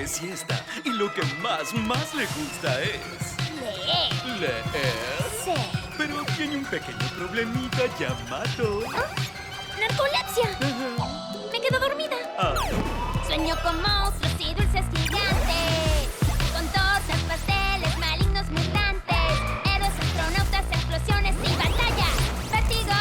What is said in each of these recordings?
de siesta. Y lo que más, más le gusta es... Leer. Leer. Sí. Pero tiene un pequeño problemita llamado... Narcolepsia. Me quedo dormida. Ah, Sueño con monstruos y dulces gigantes. Con tosas, pasteles, malignos mutantes. Héroes, astronautas, explosiones y batallas. ¡Vértigo!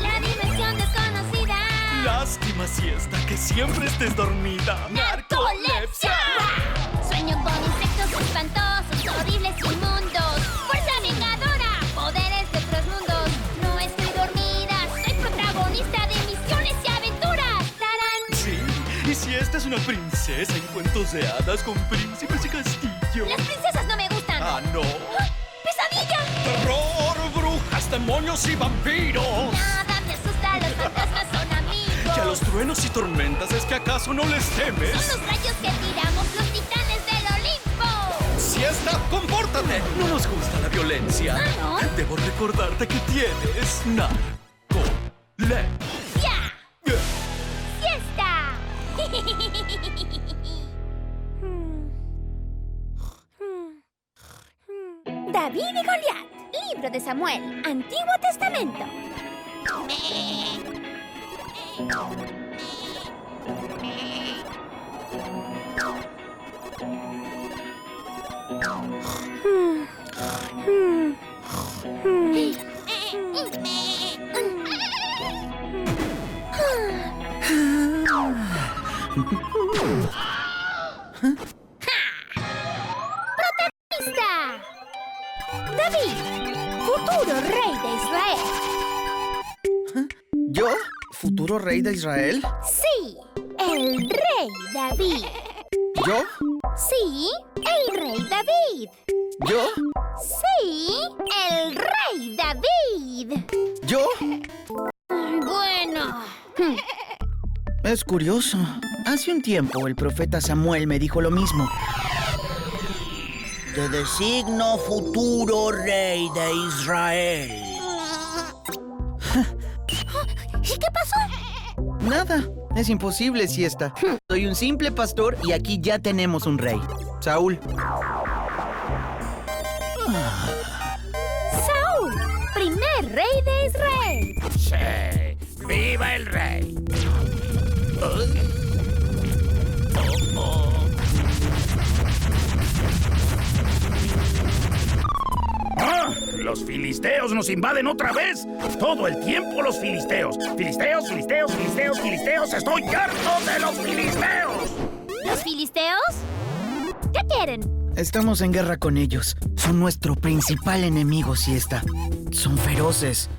La dimensión desconocida. lástima siesta que siempre estés dormida. ¡Narcolepsia! Sueño con insectos espantosos, horribles y inmundos. ¡Fuerza vengadora! ¡Poderes de otros mundos! No estoy dormida, soy protagonista de misiones y aventuras. ¡Tarán! Sí, y si esta es una princesa en cuentos de hadas con príncipes y castillo. Las princesas no me gustan. Ah, no. ¡Ah! ¡Pesadilla! Terror, brujas, demonios y vampiros. Nada los truenos y tormentas es que acaso no les temes. Son los rayos que tiramos los titanes del Olimpo. Siesta, compórtate. No nos gusta la violencia. Ah, ¿no? Debo recordarte que tienes narcolepsia. ¡Ya! ¡Siesta! David y Goliat, libro de Samuel, Antiguo Testamento. ¡Protagonista! Rey de Israel? Sí, el rey David. ¿Yo? Sí, el rey David. ¿Yo? Sí, el rey David. ¿Yo? Bueno. Es curioso. Hace un tiempo el profeta Samuel me dijo lo mismo. Te designo futuro rey de Israel. ¿Y qué pasó? Nada, es imposible, siesta. Soy un simple pastor y aquí ya tenemos un rey. Saúl. Saúl, primer rey de Israel. Sí, viva el rey. ¡Los filisteos nos invaden otra vez! Todo el tiempo los filisteos. Filisteos, filisteos, filisteos, filisteos. ¡Estoy harto de los filisteos! ¿Los filisteos? ¿Qué quieren? Estamos en guerra con ellos. Son nuestro principal enemigo, siesta. Son feroces.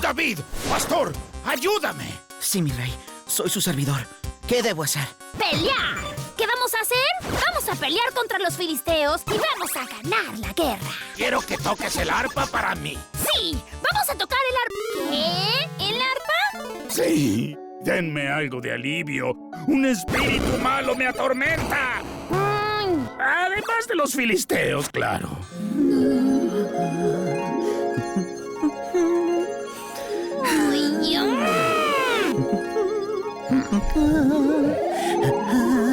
David, pastor, ayúdame. Sí, mi rey. Soy su servidor. ¿Qué debo hacer? ¡Pelear! ¿Qué vamos a hacer? A pelear contra los filisteos y vamos a ganar la guerra. Quiero que toques el arpa para mí. ¡Sí! ¡Vamos a tocar el arpa! ¿Qué? ¿El arpa? Sí. Denme algo de alivio. Un espíritu malo me atormenta. Mm, Además de los filisteos, claro.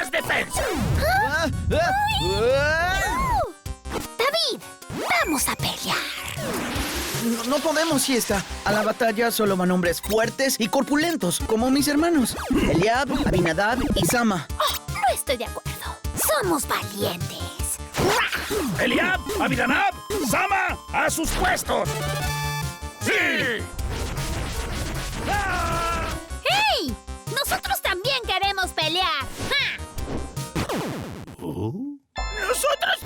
las defensas! ¡Ah! ¡Ah! ¡Ah! David, vamos a pelear. No, no podemos, siesta. A la batalla solo van hombres fuertes y corpulentos, como mis hermanos. Eliab, Abinadab y Sama. Oh, no estoy de acuerdo. Somos valientes. Eliab, Abidanab, Sama, a sus puestos. ¡Sí! ¡Ah!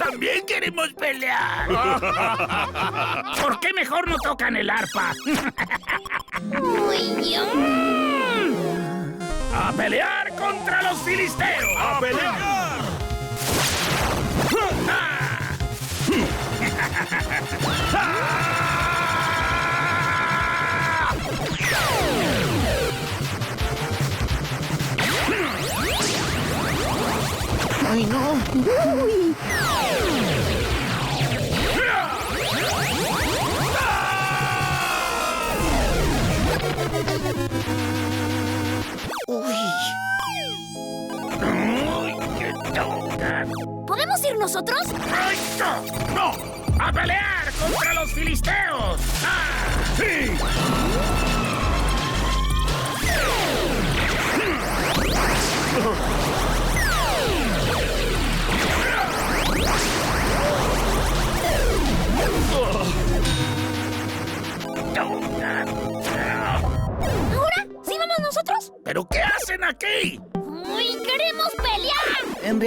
También queremos pelear. ¿Por qué mejor no tocan el arpa? Uy. ¡A pelear contra los filisteos! ¡A pelear! Uy. ¿Podemos ir nosotros? ¡Eso! ¡No! ¡A pelear contra los filisteos! ¡Ah! ¡Sí!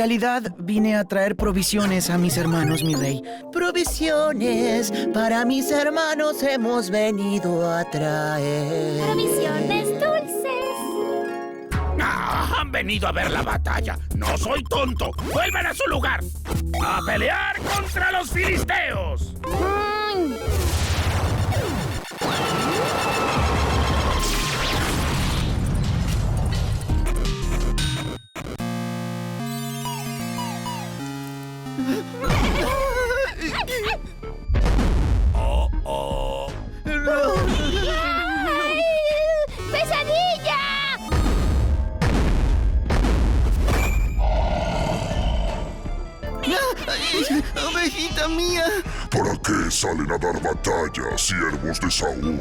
Realidad vine a traer provisiones a mis hermanos, mi rey. Provisiones para mis hermanos hemos venido a traer. Provisiones dulces. Ah, han venido a ver la batalla. No soy tonto. ¡Vuelvan a su lugar! ¡A pelear contra los filisteos! ¡Pesadilla! ¡Ay, ¡Ovejita mía! ¿Para qué salen a dar batalla, siervos de Saúl,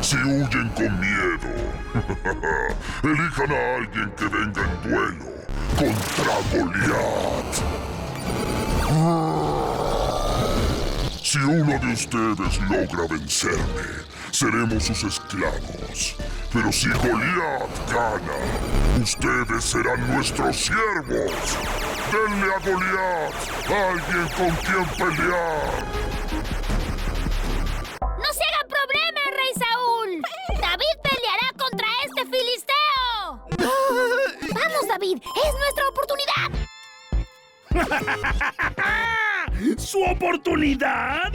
si huyen con miedo? Elijan a alguien que venga en duelo contra Goliat. Si uno de ustedes logra vencerme, seremos sus esclavos. Pero si Goliat gana, ustedes serán nuestros siervos. Denle a Goliat alguien con quien pelear. Oportunidad!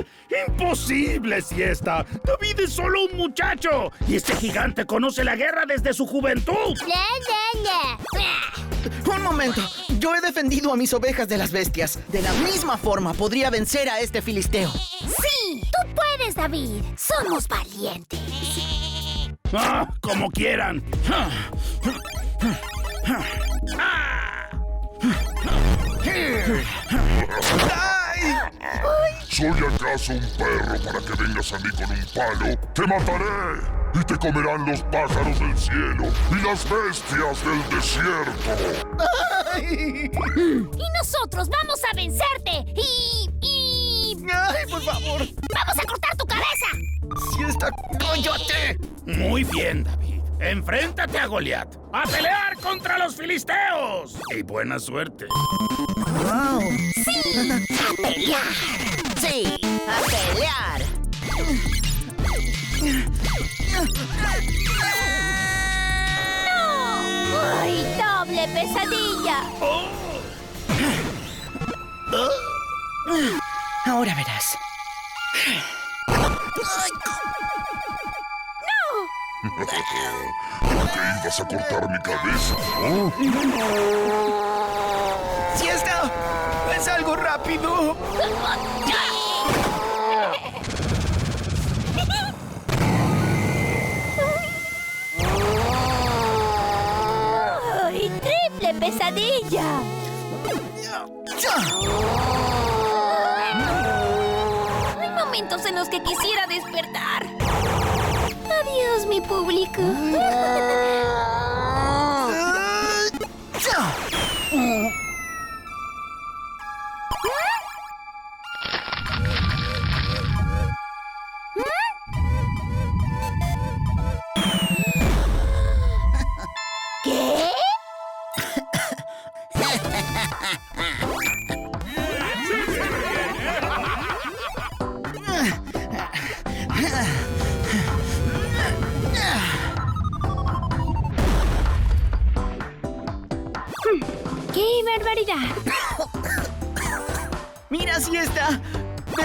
¡Imposible, siesta! David es solo un muchacho. Y este gigante conoce la guerra desde su juventud. Un momento. Yo he defendido a mis ovejas de las bestias. De la misma forma podría vencer a este filisteo. ¡Sí! ¡Tú puedes, David! ¡Somos valientes! Ah, como quieran. ¡Ay! ¿Soy acaso un perro para que vengas a mí con un palo? ¡Te mataré! Y te comerán los pájaros del cielo y las bestias del desierto. ¡Ay! ¡Y nosotros vamos a vencerte! ¡Y... y... ¡Ay, por favor! ¡Vamos a cortar tu cabeza! ¡Si está coyote! Muy bien, David. Enfréntate a Goliat. ¡A pelear contra los filisteos! Y buena suerte. ¡Wow! ¡A pelear! ¡Sí! ¡A pelear! ¡No! ¡Ay, doble pesadilla! Ahora verás. ¿Por qué ibas a cortar mi cabeza? ¿no? ¡Es algo rápido! ¡Ay, triple pesadilla! Hay momentos en los que quisiera despertar. Adiós, mi público.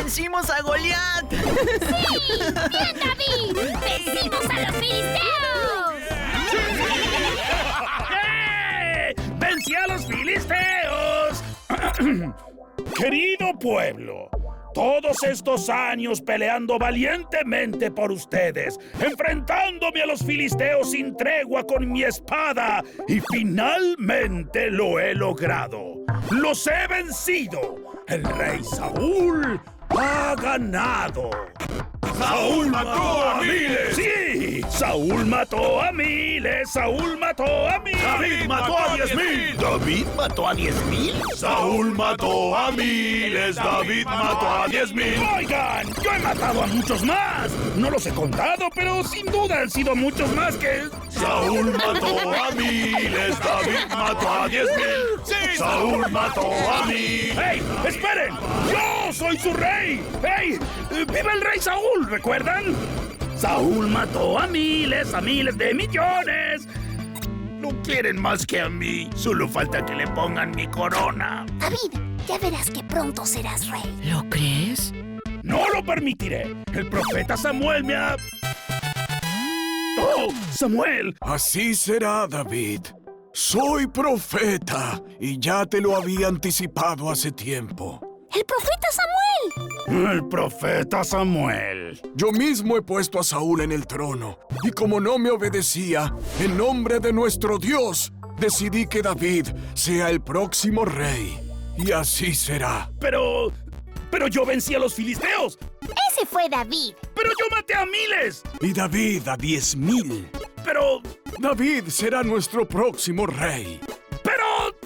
¡Vencimos a Goliat! ¡Bien, David! ¡Vencimos a los filisteos! ¡Eh! ¡Vencí a los filisteos! Querido pueblo, todos estos años peleando valientemente por ustedes, enfrentándome a los filisteos sin tregua con mi espada, y finalmente lo he logrado. Los he vencido. El rey Saúl ha ganado. ¡Saúl mató a miles! ¡Sí! ¡Saúl mató a miles! ¡Saúl mató a miles! ¡David mató a diez mil! ¿David mató a diez mil? ¡Saúl mató a miles! ¡David mató a diez mil! Oigan, yo he matado a muchos más. No los he contado, pero sin duda han sido muchos más que... Saúl mató a miles, David mató a diez mil. Saúl mató a miles. ¡Hey! ¡Esperen! ¡Yo soy su rey! ¡Hey! ¡Viva el rey Saúl! ¿Recuerdan? Saúl mató a miles, a miles de millones. No quieren más que a mí. Solo falta que le pongan mi corona. David, ya verás que pronto serás rey. ¿Lo crees? ¡No lo permitiré! El profeta Samuel me ha... ¡Oh! ¡Samuel! Así será, David. Soy profeta y ya te lo había anticipado hace tiempo. ¡El profeta Samuel! El profeta Samuel. Yo mismo he puesto a Saúl en el trono y como no me obedecía, en nombre de nuestro Dios, decidí que David sea el próximo rey. Y así será. Pero... Pero yo vencí a los filisteos. Ese fue David. Pero yo maté a miles. Y David a diez mil. Pero... David será nuestro próximo rey. Pero...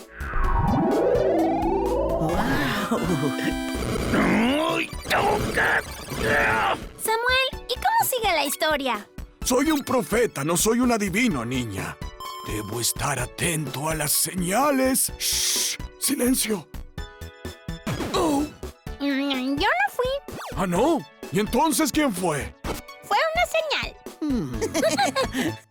Samuel, ¿y cómo sigue la historia? Soy un profeta, no soy un adivino, niña. Debo estar atento a las señales. ¡Shh! ¡Silencio! Oh. Yo no fui. ¿Ah, no? ¿Y entonces quién fue? Fue una señal.